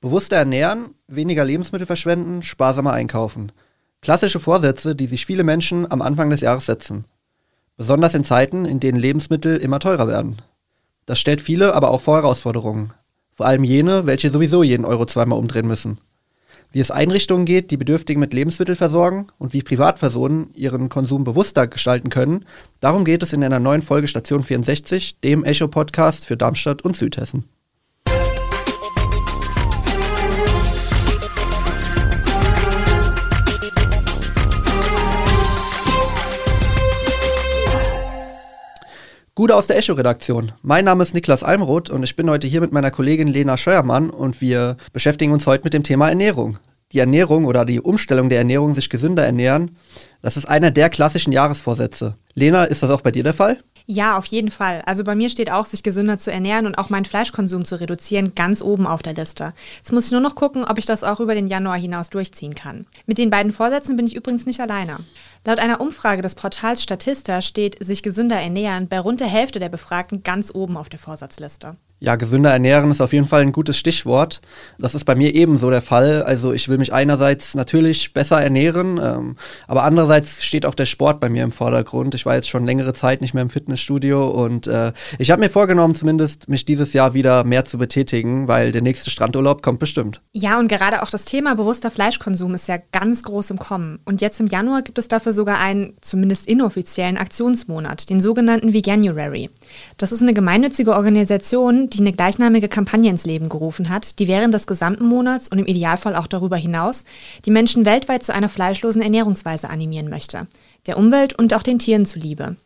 Bewusster ernähren, weniger Lebensmittel verschwenden, sparsamer einkaufen. Klassische Vorsätze, die sich viele Menschen am Anfang des Jahres setzen. Besonders in Zeiten, in denen Lebensmittel immer teurer werden. Das stellt viele aber auch vor Herausforderungen. Vor allem jene, welche sowieso jeden Euro zweimal umdrehen müssen. Wie es Einrichtungen geht, die Bedürftigen mit Lebensmitteln versorgen und wie Privatpersonen ihren Konsum bewusster gestalten können, darum geht es in einer neuen Folge Station 64, dem Echo-Podcast für Darmstadt und Südhessen. Gute aus der Echo-Redaktion. Mein Name ist Niklas Almroth und ich bin heute hier mit meiner Kollegin Lena Scheuermann und wir beschäftigen uns heute mit dem Thema Ernährung. Die Ernährung oder die Umstellung der Ernährung, sich gesünder ernähren, das ist einer der klassischen Jahresvorsätze. Lena, ist das auch bei dir der Fall? Ja, auf jeden Fall. Also bei mir steht auch, sich gesünder zu ernähren und auch meinen Fleischkonsum zu reduzieren, ganz oben auf der Liste. Jetzt muss ich nur noch gucken, ob ich das auch über den Januar hinaus durchziehen kann. Mit den beiden Vorsätzen bin ich übrigens nicht alleine. Laut einer Umfrage des Portals Statista steht sich gesünder ernähren bei rund der Hälfte der Befragten ganz oben auf der Vorsatzliste. Ja, gesünder ernähren ist auf jeden Fall ein gutes Stichwort. Das ist bei mir ebenso der Fall. Also ich will mich einerseits natürlich besser ernähren, ähm, aber andererseits steht auch der Sport bei mir im Vordergrund. Ich war jetzt schon längere Zeit nicht mehr im Fitnessstudio und äh, ich habe mir vorgenommen, zumindest mich dieses Jahr wieder mehr zu betätigen, weil der nächste Strandurlaub kommt bestimmt. Ja, und gerade auch das Thema bewusster Fleischkonsum ist ja ganz groß im Kommen. Und jetzt im Januar gibt es dafür sogar einen, zumindest inoffiziellen Aktionsmonat, den sogenannten Veganuary. Das ist eine gemeinnützige Organisation, die eine gleichnamige Kampagne ins Leben gerufen hat, die während des gesamten Monats und im Idealfall auch darüber hinaus die Menschen weltweit zu einer fleischlosen Ernährungsweise animieren möchte. Der Umwelt und auch den Tieren zuliebe.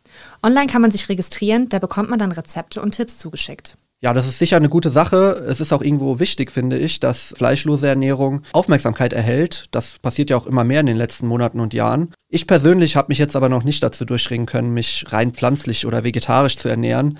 Online kann man sich registrieren, da bekommt man dann Rezepte und Tipps zugeschickt. Ja, das ist sicher eine gute Sache. Es ist auch irgendwo wichtig, finde ich, dass fleischlose Ernährung Aufmerksamkeit erhält. Das passiert ja auch immer mehr in den letzten Monaten und Jahren. Ich persönlich habe mich jetzt aber noch nicht dazu durchringen können, mich rein pflanzlich oder vegetarisch zu ernähren.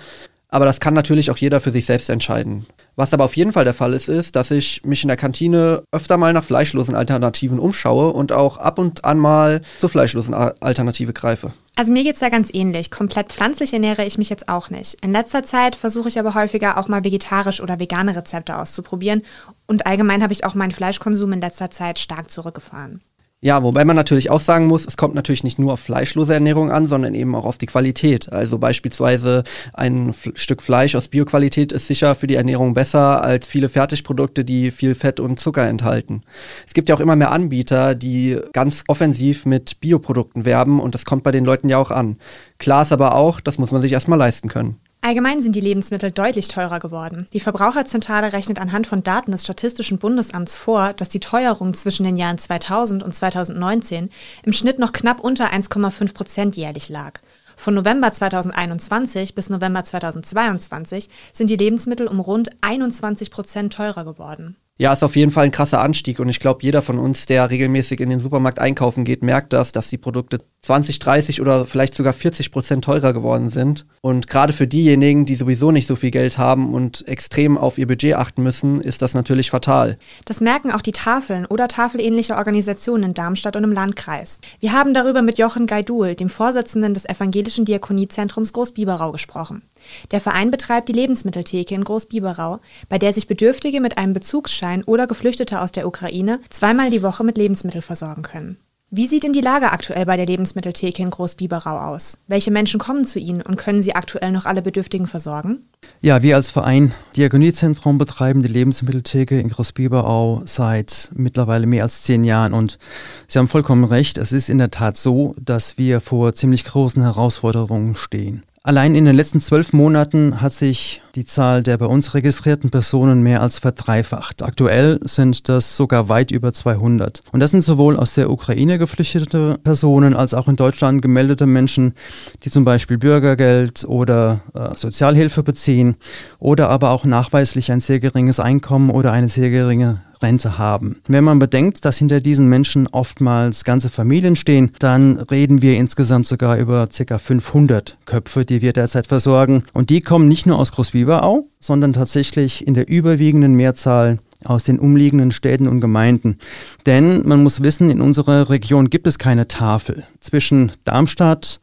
Aber das kann natürlich auch jeder für sich selbst entscheiden. Was aber auf jeden Fall der Fall ist, ist, dass ich mich in der Kantine öfter mal nach fleischlosen Alternativen umschaue und auch ab und an mal zur fleischlosen Alternative greife. Also mir geht es da ganz ähnlich. Komplett pflanzlich ernähre ich mich jetzt auch nicht. In letzter Zeit versuche ich aber häufiger auch mal vegetarisch oder vegane Rezepte auszuprobieren und allgemein habe ich auch meinen Fleischkonsum in letzter Zeit stark zurückgefahren. Ja, wobei man natürlich auch sagen muss, es kommt natürlich nicht nur auf fleischlose Ernährung an, sondern eben auch auf die Qualität. Also beispielsweise ein F Stück Fleisch aus Bioqualität ist sicher für die Ernährung besser als viele Fertigprodukte, die viel Fett und Zucker enthalten. Es gibt ja auch immer mehr Anbieter, die ganz offensiv mit Bioprodukten werben und das kommt bei den Leuten ja auch an. Klar ist aber auch, das muss man sich erstmal leisten können. Allgemein sind die Lebensmittel deutlich teurer geworden. Die Verbraucherzentrale rechnet anhand von Daten des Statistischen Bundesamts vor, dass die Teuerung zwischen den Jahren 2000 und 2019 im Schnitt noch knapp unter 1,5 Prozent jährlich lag. Von November 2021 bis November 2022 sind die Lebensmittel um rund 21 Prozent teurer geworden. Ja, ist auf jeden Fall ein krasser Anstieg und ich glaube, jeder von uns, der regelmäßig in den Supermarkt einkaufen geht, merkt das, dass die Produkte 20, 30 oder vielleicht sogar 40 Prozent teurer geworden sind. Und gerade für diejenigen, die sowieso nicht so viel Geld haben und extrem auf ihr Budget achten müssen, ist das natürlich fatal. Das merken auch die Tafeln oder tafelähnliche Organisationen in Darmstadt und im Landkreis. Wir haben darüber mit Jochen Gaidul, dem Vorsitzenden des Evangelischen Diakoniezentrums Großbiberau, gesprochen. Der Verein betreibt die Lebensmitteltheke in Großbiberau, bei der sich Bedürftige mit einem Bezugsschein oder Geflüchtete aus der Ukraine zweimal die Woche mit Lebensmitteln versorgen können. Wie sieht denn die Lage aktuell bei der Lebensmitteltheke in Großbiberau aus? Welche Menschen kommen zu Ihnen und können Sie aktuell noch alle Bedürftigen versorgen? Ja, wir als Verein Diakoniezentrum betreiben die Lebensmitteltheke in Großbiberau seit mittlerweile mehr als zehn Jahren und Sie haben vollkommen recht, es ist in der Tat so, dass wir vor ziemlich großen Herausforderungen stehen. Allein in den letzten zwölf Monaten hat sich die Zahl der bei uns registrierten Personen mehr als verdreifacht. Aktuell sind das sogar weit über 200. Und das sind sowohl aus der Ukraine geflüchtete Personen als auch in Deutschland gemeldete Menschen, die zum Beispiel Bürgergeld oder äh, Sozialhilfe beziehen oder aber auch nachweislich ein sehr geringes Einkommen oder eine sehr geringe Rente haben. Wenn man bedenkt, dass hinter diesen Menschen oftmals ganze Familien stehen, dann reden wir insgesamt sogar über ca. 500 Köpfe, die wir derzeit versorgen. Und die kommen nicht nur aus Großbiberau, sondern tatsächlich in der überwiegenden Mehrzahl aus den umliegenden Städten und Gemeinden. Denn man muss wissen, in unserer Region gibt es keine Tafel. Zwischen Darmstadt,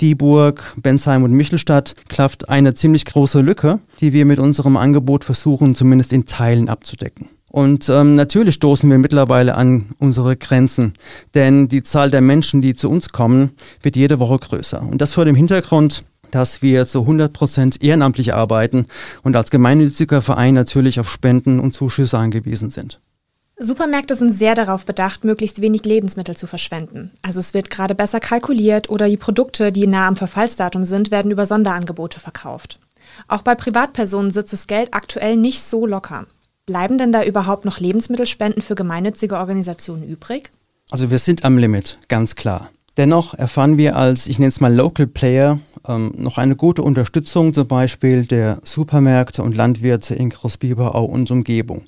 Dieburg, Bensheim und Michelstadt klafft eine ziemlich große Lücke, die wir mit unserem Angebot versuchen, zumindest in Teilen abzudecken. Und ähm, natürlich stoßen wir mittlerweile an unsere Grenzen, denn die Zahl der Menschen, die zu uns kommen, wird jede Woche größer. Und das vor dem Hintergrund, dass wir zu 100 Prozent ehrenamtlich arbeiten und als gemeinnütziger Verein natürlich auf Spenden und Zuschüsse angewiesen sind. Supermärkte sind sehr darauf bedacht, möglichst wenig Lebensmittel zu verschwenden. Also es wird gerade besser kalkuliert oder die Produkte, die nah am Verfallsdatum sind, werden über Sonderangebote verkauft. Auch bei Privatpersonen sitzt das Geld aktuell nicht so locker. Bleiben denn da überhaupt noch Lebensmittelspenden für gemeinnützige Organisationen übrig? Also wir sind am Limit, ganz klar. Dennoch erfahren wir als, ich nenne es mal Local Player, ähm, noch eine gute Unterstützung zum Beispiel der Supermärkte und Landwirte in Großbiberau und Umgebung.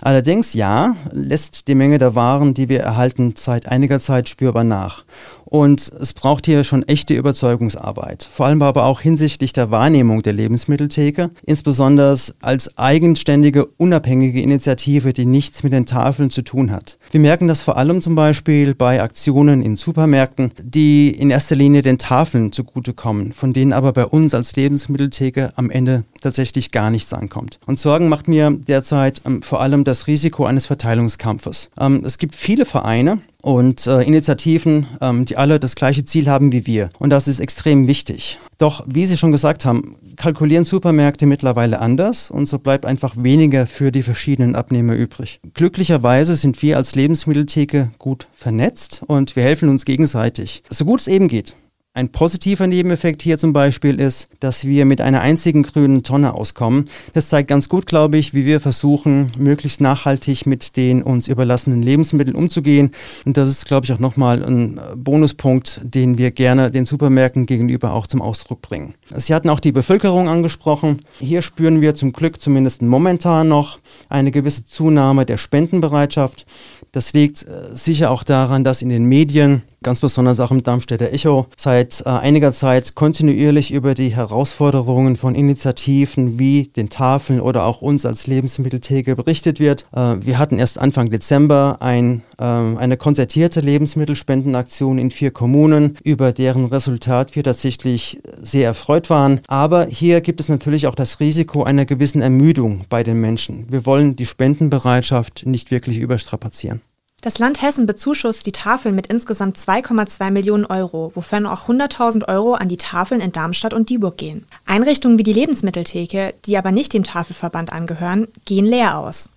Allerdings, ja, lässt die Menge der Waren, die wir erhalten, seit einiger Zeit spürbar nach. Und es braucht hier schon echte Überzeugungsarbeit, vor allem aber auch hinsichtlich der Wahrnehmung der Lebensmitteltheke, insbesondere als eigenständige, unabhängige Initiative, die nichts mit den Tafeln zu tun hat. Wir merken das vor allem zum Beispiel bei Aktionen in Supermärkten, die in erster Linie den Tafeln zugutekommen, von denen aber bei uns als Lebensmitteltheke am Ende tatsächlich gar nichts ankommt. Und Sorgen macht mir derzeit ähm, vor allem das Risiko eines Verteilungskampfes. Ähm, es gibt viele Vereine, und äh, Initiativen, ähm, die alle das gleiche Ziel haben wie wir. Und das ist extrem wichtig. Doch, wie Sie schon gesagt haben, kalkulieren Supermärkte mittlerweile anders und so bleibt einfach weniger für die verschiedenen Abnehmer übrig. Glücklicherweise sind wir als Lebensmitteltheke gut vernetzt und wir helfen uns gegenseitig, so gut es eben geht. Ein positiver Nebeneffekt hier zum Beispiel ist, dass wir mit einer einzigen grünen Tonne auskommen. Das zeigt ganz gut, glaube ich, wie wir versuchen, möglichst nachhaltig mit den uns überlassenen Lebensmitteln umzugehen. Und das ist, glaube ich, auch nochmal ein Bonuspunkt, den wir gerne den Supermärkten gegenüber auch zum Ausdruck bringen. Sie hatten auch die Bevölkerung angesprochen. Hier spüren wir zum Glück zumindest momentan noch eine gewisse Zunahme der Spendenbereitschaft. Das liegt äh, sicher auch daran, dass in den Medien ganz besonders auch im Darmstädter Echo, seit äh, einiger Zeit kontinuierlich über die Herausforderungen von Initiativen wie den Tafeln oder auch uns als Lebensmitteltheke berichtet wird. Äh, wir hatten erst Anfang Dezember ein, äh, eine konzertierte Lebensmittelspendenaktion in vier Kommunen, über deren Resultat wir tatsächlich sehr erfreut waren. Aber hier gibt es natürlich auch das Risiko einer gewissen Ermüdung bei den Menschen. Wir wollen die Spendenbereitschaft nicht wirklich überstrapazieren. Das Land Hessen bezuschusst die Tafeln mit insgesamt 2,2 Millionen Euro, wovon auch 100.000 Euro an die Tafeln in Darmstadt und Dieburg gehen. Einrichtungen wie die Lebensmitteltheke, die aber nicht dem Tafelverband angehören, gehen leer aus.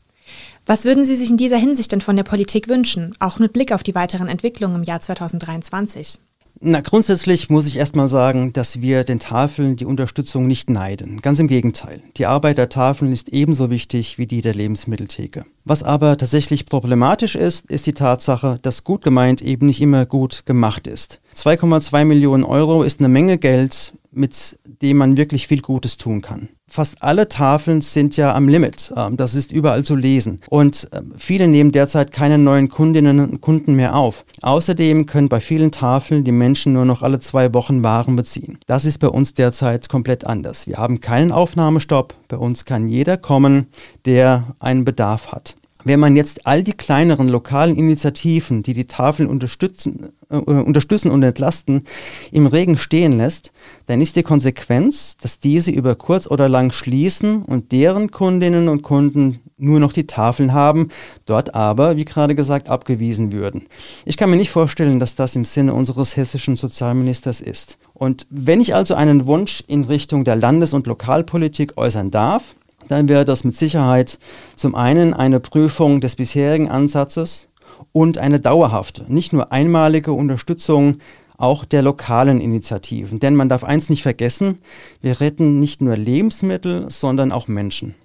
Was würden Sie sich in dieser Hinsicht denn von der Politik wünschen, auch mit Blick auf die weiteren Entwicklungen im Jahr 2023? Na, grundsätzlich muss ich erstmal sagen, dass wir den Tafeln die Unterstützung nicht neiden. Ganz im Gegenteil. Die Arbeit der Tafeln ist ebenso wichtig wie die der Lebensmitteltheke. Was aber tatsächlich problematisch ist, ist die Tatsache, dass gut gemeint eben nicht immer gut gemacht ist. 2,2 Millionen Euro ist eine Menge Geld, mit dem man wirklich viel Gutes tun kann. Fast alle Tafeln sind ja am Limit. Ähm, das ist überall zu lesen. Und ähm, viele nehmen derzeit keine neuen Kundinnen und Kunden mehr auf. Außerdem können bei vielen Tafeln die Menschen nur noch alle zwei Wochen Waren beziehen. Das ist bei uns derzeit komplett anders. Wir haben keinen Aufnahmestopp. Bei uns kann jeder kommen, der einen Bedarf hat. Wenn man jetzt all die kleineren lokalen Initiativen, die die Tafeln unterstützen, äh, unterstützen und entlasten, im Regen stehen lässt, dann ist die Konsequenz, dass diese über kurz oder lang schließen und deren Kundinnen und Kunden nur noch die Tafeln haben, dort aber, wie gerade gesagt, abgewiesen würden. Ich kann mir nicht vorstellen, dass das im Sinne unseres hessischen Sozialministers ist. Und wenn ich also einen Wunsch in Richtung der Landes- und Lokalpolitik äußern darf, dann wäre das mit Sicherheit zum einen eine Prüfung des bisherigen Ansatzes und eine dauerhafte, nicht nur einmalige Unterstützung auch der lokalen Initiativen. Denn man darf eins nicht vergessen, wir retten nicht nur Lebensmittel, sondern auch Menschen.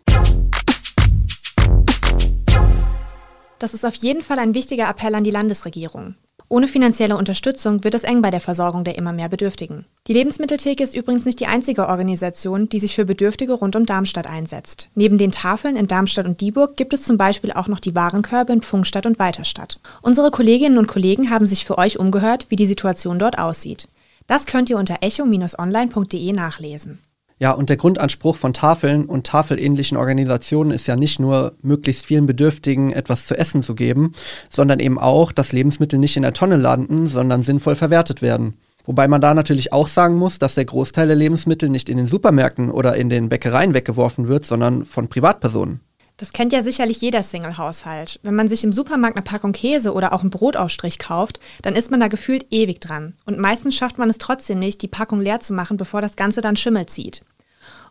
Das ist auf jeden Fall ein wichtiger Appell an die Landesregierung. Ohne finanzielle Unterstützung wird es eng bei der Versorgung der immer mehr Bedürftigen. Die Lebensmitteltheke ist übrigens nicht die einzige Organisation, die sich für Bedürftige rund um Darmstadt einsetzt. Neben den Tafeln in Darmstadt und Dieburg gibt es zum Beispiel auch noch die Warenkörbe in Pfungstadt und Weiterstadt. Unsere Kolleginnen und Kollegen haben sich für euch umgehört, wie die Situation dort aussieht. Das könnt ihr unter echo-online.de nachlesen. Ja, und der Grundanspruch von Tafeln und tafelähnlichen Organisationen ist ja nicht nur, möglichst vielen Bedürftigen etwas zu essen zu geben, sondern eben auch, dass Lebensmittel nicht in der Tonne landen, sondern sinnvoll verwertet werden. Wobei man da natürlich auch sagen muss, dass der Großteil der Lebensmittel nicht in den Supermärkten oder in den Bäckereien weggeworfen wird, sondern von Privatpersonen. Das kennt ja sicherlich jeder Single-Haushalt. Wenn man sich im Supermarkt eine Packung Käse oder auch einen Brotausstrich kauft, dann ist man da gefühlt ewig dran. Und meistens schafft man es trotzdem nicht, die Packung leer zu machen, bevor das Ganze dann Schimmel zieht.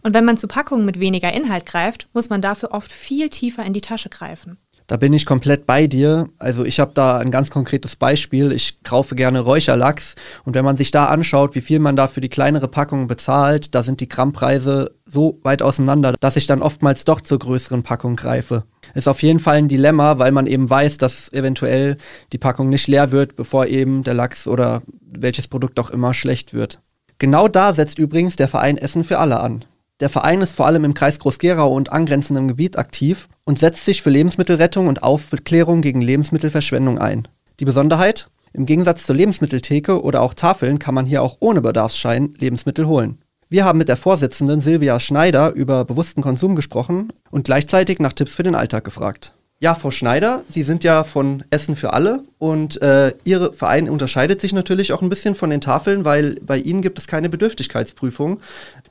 Und wenn man zu Packungen mit weniger Inhalt greift, muss man dafür oft viel tiefer in die Tasche greifen. Da bin ich komplett bei dir. Also ich habe da ein ganz konkretes Beispiel. Ich kaufe gerne Räucherlachs und wenn man sich da anschaut, wie viel man da für die kleinere Packung bezahlt, da sind die Grammpreise so weit auseinander, dass ich dann oftmals doch zur größeren Packung greife. Ist auf jeden Fall ein Dilemma, weil man eben weiß, dass eventuell die Packung nicht leer wird, bevor eben der Lachs oder welches Produkt auch immer schlecht wird. Genau da setzt übrigens der Verein Essen für alle an. Der Verein ist vor allem im Kreis Groß-Gerau und angrenzendem Gebiet aktiv und setzt sich für Lebensmittelrettung und Aufklärung gegen Lebensmittelverschwendung ein. Die Besonderheit? Im Gegensatz zur Lebensmitteltheke oder auch Tafeln kann man hier auch ohne Bedarfsschein Lebensmittel holen. Wir haben mit der Vorsitzenden Silvia Schneider über bewussten Konsum gesprochen und gleichzeitig nach Tipps für den Alltag gefragt. Ja, Frau Schneider, Sie sind ja von Essen für alle und äh, Ihr Verein unterscheidet sich natürlich auch ein bisschen von den Tafeln, weil bei Ihnen gibt es keine Bedürftigkeitsprüfung.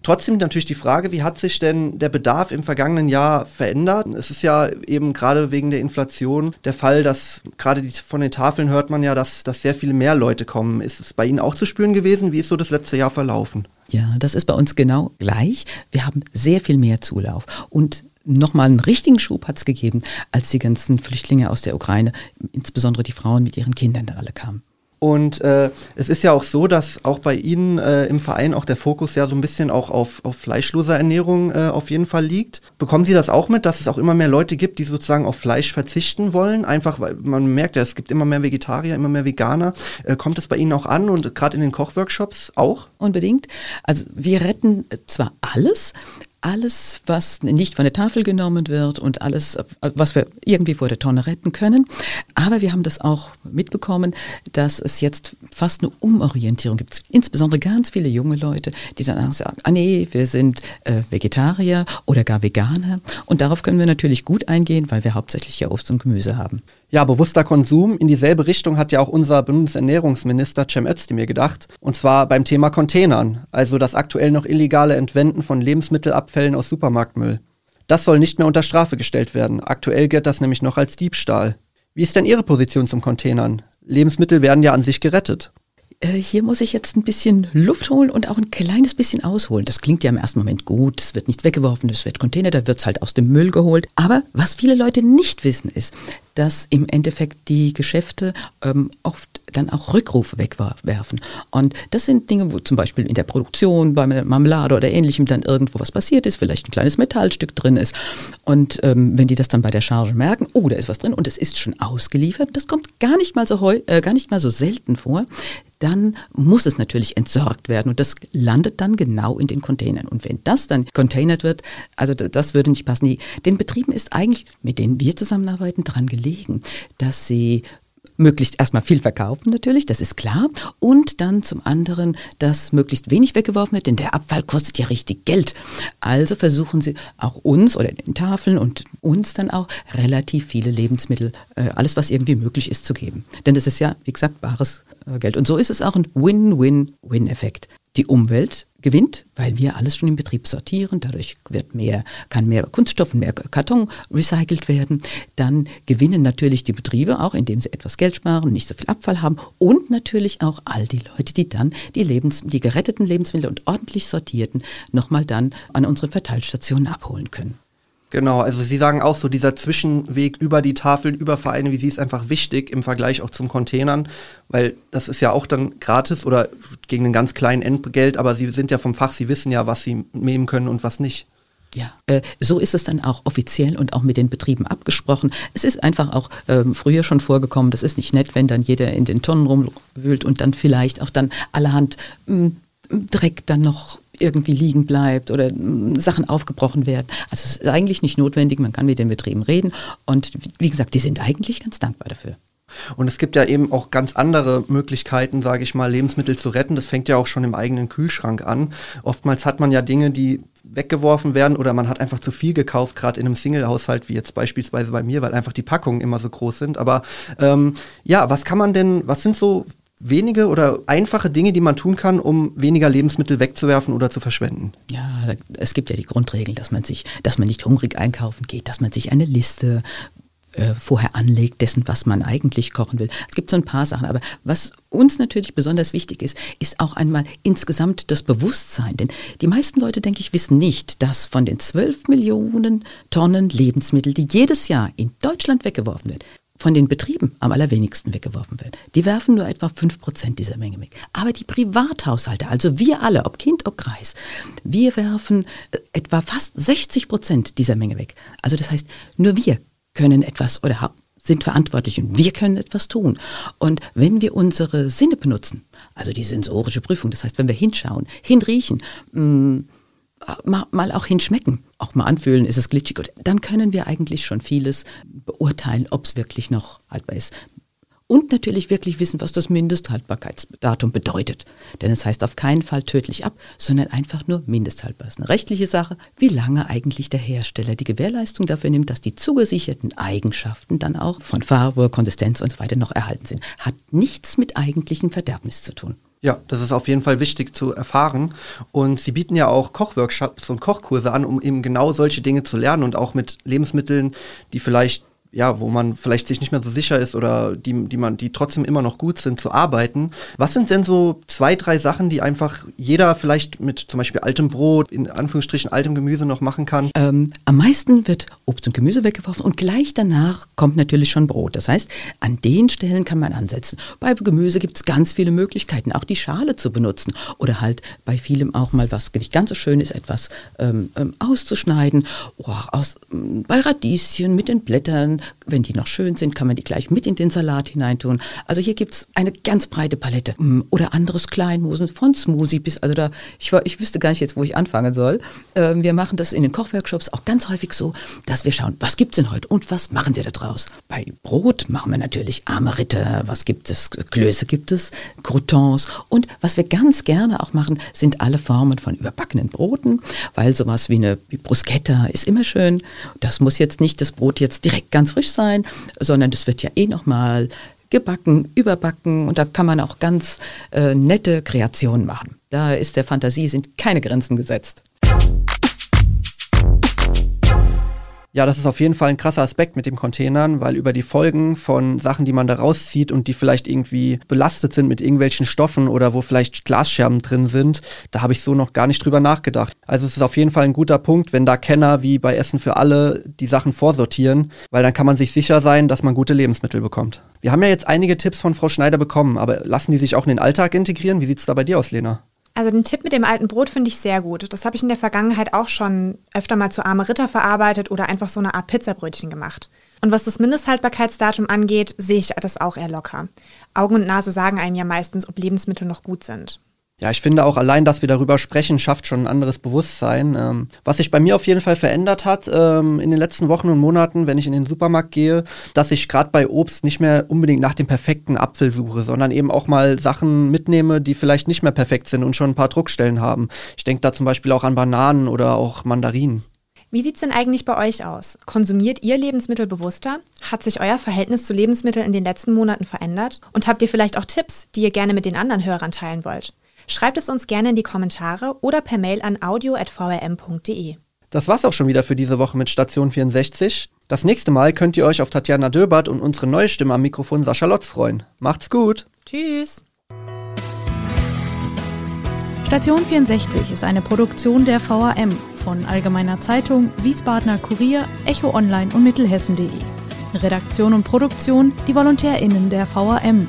Trotzdem natürlich die Frage, wie hat sich denn der Bedarf im vergangenen Jahr verändert? Es ist ja eben gerade wegen der Inflation der Fall, dass gerade von den Tafeln hört man ja, dass, dass sehr viele mehr Leute kommen. Ist es bei Ihnen auch zu spüren gewesen? Wie ist so das letzte Jahr verlaufen? Ja, das ist bei uns genau gleich. Wir haben sehr viel mehr Zulauf und nochmal einen richtigen Schub hat es gegeben, als die ganzen Flüchtlinge aus der Ukraine, insbesondere die Frauen mit ihren Kindern dann alle kamen. Und äh, es ist ja auch so, dass auch bei Ihnen äh, im Verein auch der Fokus ja so ein bisschen auch auf, auf fleischlose Ernährung äh, auf jeden Fall liegt. Bekommen Sie das auch mit, dass es auch immer mehr Leute gibt, die sozusagen auf Fleisch verzichten wollen? Einfach, weil man merkt ja, es gibt immer mehr Vegetarier, immer mehr Veganer. Äh, kommt es bei Ihnen auch an und gerade in den Kochworkshops auch? Unbedingt. Also wir retten zwar alles, alles, was nicht von der Tafel genommen wird und alles, was wir irgendwie vor der Tonne retten können. Aber wir haben das auch mitbekommen, dass es jetzt fast eine Umorientierung gibt. Insbesondere ganz viele junge Leute, die dann sagen, ah nee, wir sind äh, Vegetarier oder gar Veganer. Und darauf können wir natürlich gut eingehen, weil wir hauptsächlich ja Obst und Gemüse haben. Ja, bewusster Konsum. In dieselbe Richtung hat ja auch unser Bundesernährungsminister Cem Özdemir gedacht. Und zwar beim Thema Containern, also das aktuell noch illegale Entwenden von Lebensmittelabfällen aus Supermarktmüll. Das soll nicht mehr unter Strafe gestellt werden. Aktuell gilt das nämlich noch als Diebstahl. Wie ist denn Ihre Position zum Containern? Lebensmittel werden ja an sich gerettet. Äh, hier muss ich jetzt ein bisschen Luft holen und auch ein kleines bisschen ausholen. Das klingt ja im ersten Moment gut, es wird nichts weggeworfen, es wird Container, da wird es halt aus dem Müll geholt. Aber was viele Leute nicht wissen ist, dass im Endeffekt die Geschäfte ähm, oft dann auch Rückrufe wegwerfen. Und das sind Dinge, wo zum Beispiel in der Produktion, bei Marmelade oder ähnlichem dann irgendwo was passiert ist, vielleicht ein kleines Metallstück drin ist. Und ähm, wenn die das dann bei der Charge merken, oh, da ist was drin und es ist schon ausgeliefert, das kommt gar nicht mal so, äh, gar nicht mal so selten vor, dann muss es natürlich entsorgt werden und das landet dann genau in den Containern. Und wenn das dann containert wird, also das würde nicht passen. Den Betrieben ist eigentlich, mit denen wir zusammenarbeiten, dran gelegen, dass sie möglichst erstmal viel verkaufen natürlich, das ist klar. Und dann zum anderen, dass möglichst wenig weggeworfen wird, denn der Abfall kostet ja richtig Geld. Also versuchen sie auch uns oder den Tafeln und uns dann auch relativ viele Lebensmittel, äh, alles was irgendwie möglich ist, zu geben. Denn das ist ja, wie gesagt, bares äh, Geld. Und so ist es auch ein Win-Win-Win-Effekt. Die Umwelt gewinnt, weil wir alles schon im Betrieb sortieren. Dadurch wird mehr, kann mehr Kunststoff und mehr Karton recycelt werden. Dann gewinnen natürlich die Betriebe auch, indem sie etwas Geld sparen, nicht so viel Abfall haben. Und natürlich auch all die Leute, die dann die, Lebens die geretteten Lebensmittel und ordentlich sortierten nochmal dann an unsere Verteilstationen abholen können. Genau, also Sie sagen auch so, dieser Zwischenweg über die Tafeln, über Vereine wie Sie ist einfach wichtig im Vergleich auch zum Containern, weil das ist ja auch dann gratis oder gegen einen ganz kleinen Entgelt, aber Sie sind ja vom Fach, Sie wissen ja, was Sie nehmen können und was nicht. Ja, äh, so ist es dann auch offiziell und auch mit den Betrieben abgesprochen. Es ist einfach auch ähm, früher schon vorgekommen, das ist nicht nett, wenn dann jeder in den Tonnen rumwühlt und dann vielleicht auch dann allerhand mh, hm, Dreck dann noch irgendwie liegen bleibt oder Sachen aufgebrochen werden. Also es ist eigentlich nicht notwendig, man kann mit den Betrieben reden und wie gesagt, die sind eigentlich ganz dankbar dafür. Und es gibt ja eben auch ganz andere Möglichkeiten, sage ich mal, Lebensmittel zu retten. Das fängt ja auch schon im eigenen Kühlschrank an. Oftmals hat man ja Dinge, die weggeworfen werden oder man hat einfach zu viel gekauft, gerade in einem Single-Haushalt, wie jetzt beispielsweise bei mir, weil einfach die Packungen immer so groß sind. Aber ähm, ja, was kann man denn, was sind so wenige oder einfache Dinge, die man tun kann, um weniger Lebensmittel wegzuwerfen oder zu verschwenden? Ja, es gibt ja die Grundregel, dass man sich, dass man nicht hungrig einkaufen geht, dass man sich eine Liste äh, vorher anlegt, dessen, was man eigentlich kochen will. Es gibt so ein paar Sachen, aber was uns natürlich besonders wichtig ist, ist auch einmal insgesamt das Bewusstsein. Denn die meisten Leute, denke ich, wissen nicht, dass von den 12 Millionen Tonnen Lebensmittel, die jedes Jahr in Deutschland weggeworfen werden, von den Betrieben am allerwenigsten weggeworfen wird. Die werfen nur etwa 5% dieser Menge weg. Aber die Privathaushalte, also wir alle, ob Kind, ob Kreis, wir werfen äh, etwa fast 60% dieser Menge weg. Also das heißt, nur wir können etwas oder sind verantwortlich und wir können etwas tun. Und wenn wir unsere Sinne benutzen, also die sensorische Prüfung, das heißt, wenn wir hinschauen, hinriechen, mh, mm, mal, auch hinschmecken, auch mal anfühlen, ist es glitschig, dann können wir eigentlich schon vieles beurteilen, ob es wirklich noch haltbar ist und natürlich wirklich wissen, was das Mindesthaltbarkeitsdatum bedeutet. Denn es heißt auf keinen Fall tödlich ab, sondern einfach nur mindesthaltbar. Das ist eine rechtliche Sache, wie lange eigentlich der Hersteller die Gewährleistung dafür nimmt, dass die zugesicherten Eigenschaften dann auch von Farbe, Konsistenz und so weiter noch erhalten sind. Hat nichts mit eigentlichem Verderbnis zu tun. Ja, das ist auf jeden Fall wichtig zu erfahren. Und Sie bieten ja auch Kochworkshops und Kochkurse an, um eben genau solche Dinge zu lernen und auch mit Lebensmitteln, die vielleicht ja, wo man vielleicht sich nicht mehr so sicher ist oder die, die man, die trotzdem immer noch gut sind, zu arbeiten. Was sind denn so zwei, drei Sachen, die einfach jeder vielleicht mit zum Beispiel altem Brot, in Anführungsstrichen altem Gemüse noch machen kann? Ähm, am meisten wird Obst und Gemüse weggeworfen und gleich danach kommt natürlich schon Brot. Das heißt, an den Stellen kann man ansetzen. Bei Gemüse gibt es ganz viele Möglichkeiten, auch die Schale zu benutzen oder halt bei vielem auch mal, was nicht ganz so schön ist, etwas ähm, ähm, auszuschneiden. Oh, aus, bei Radieschen mit den Blättern wenn die noch schön sind, kann man die gleich mit in den Salat hineintun. Also hier gibt es eine ganz breite Palette. Mm, oder anderes Kleinmosen, von Smoothie bis, also da, ich, ich wüsste gar nicht jetzt, wo ich anfangen soll. Ähm, wir machen das in den Kochworkshops auch ganz häufig so, dass wir schauen, was gibt es denn heute und was machen wir da draus. Bei Brot machen wir natürlich arme Ritter, was gibt es, Klöße gibt es, Croutons und was wir ganz gerne auch machen, sind alle Formen von überbackenen Broten, weil sowas wie eine Bruschetta ist immer schön. Das muss jetzt nicht das Brot jetzt direkt ganz frisch sein, sondern das wird ja eh nochmal gebacken, überbacken und da kann man auch ganz äh, nette Kreationen machen. Da ist der Fantasie sind keine Grenzen gesetzt. Ja, das ist auf jeden Fall ein krasser Aspekt mit den Containern, weil über die Folgen von Sachen, die man da rauszieht und die vielleicht irgendwie belastet sind mit irgendwelchen Stoffen oder wo vielleicht Glasscherben drin sind, da habe ich so noch gar nicht drüber nachgedacht. Also es ist auf jeden Fall ein guter Punkt, wenn da Kenner wie bei Essen für alle die Sachen vorsortieren, weil dann kann man sich sicher sein, dass man gute Lebensmittel bekommt. Wir haben ja jetzt einige Tipps von Frau Schneider bekommen, aber lassen die sich auch in den Alltag integrieren? Wie sieht es da bei dir aus, Lena? Also den Tipp mit dem alten Brot finde ich sehr gut. Das habe ich in der Vergangenheit auch schon öfter mal zu arme Ritter verarbeitet oder einfach so eine Art Pizzabrötchen gemacht. Und was das Mindesthaltbarkeitsdatum angeht, sehe ich das auch eher locker. Augen und Nase sagen einem ja meistens, ob Lebensmittel noch gut sind. Ja, ich finde auch allein, dass wir darüber sprechen, schafft schon ein anderes Bewusstsein. Ähm, was sich bei mir auf jeden Fall verändert hat ähm, in den letzten Wochen und Monaten, wenn ich in den Supermarkt gehe, dass ich gerade bei Obst nicht mehr unbedingt nach dem perfekten Apfel suche, sondern eben auch mal Sachen mitnehme, die vielleicht nicht mehr perfekt sind und schon ein paar Druckstellen haben. Ich denke da zum Beispiel auch an Bananen oder auch Mandarinen. Wie sieht es denn eigentlich bei euch aus? Konsumiert ihr Lebensmittel bewusster? Hat sich euer Verhältnis zu Lebensmitteln in den letzten Monaten verändert? Und habt ihr vielleicht auch Tipps, die ihr gerne mit den anderen Hörern teilen wollt? Schreibt es uns gerne in die Kommentare oder per Mail an audio.vrm.de. Das war's auch schon wieder für diese Woche mit Station 64. Das nächste Mal könnt ihr euch auf Tatjana Döbert und unsere neue Stimme am Mikrofon Sascha Lotz freuen. Macht's gut. Tschüss. Station 64 ist eine Produktion der VAM von Allgemeiner Zeitung, Wiesbadener Kurier, Echo Online und Mittelhessen.de. Redaktion und Produktion die VolontärInnen der VAM.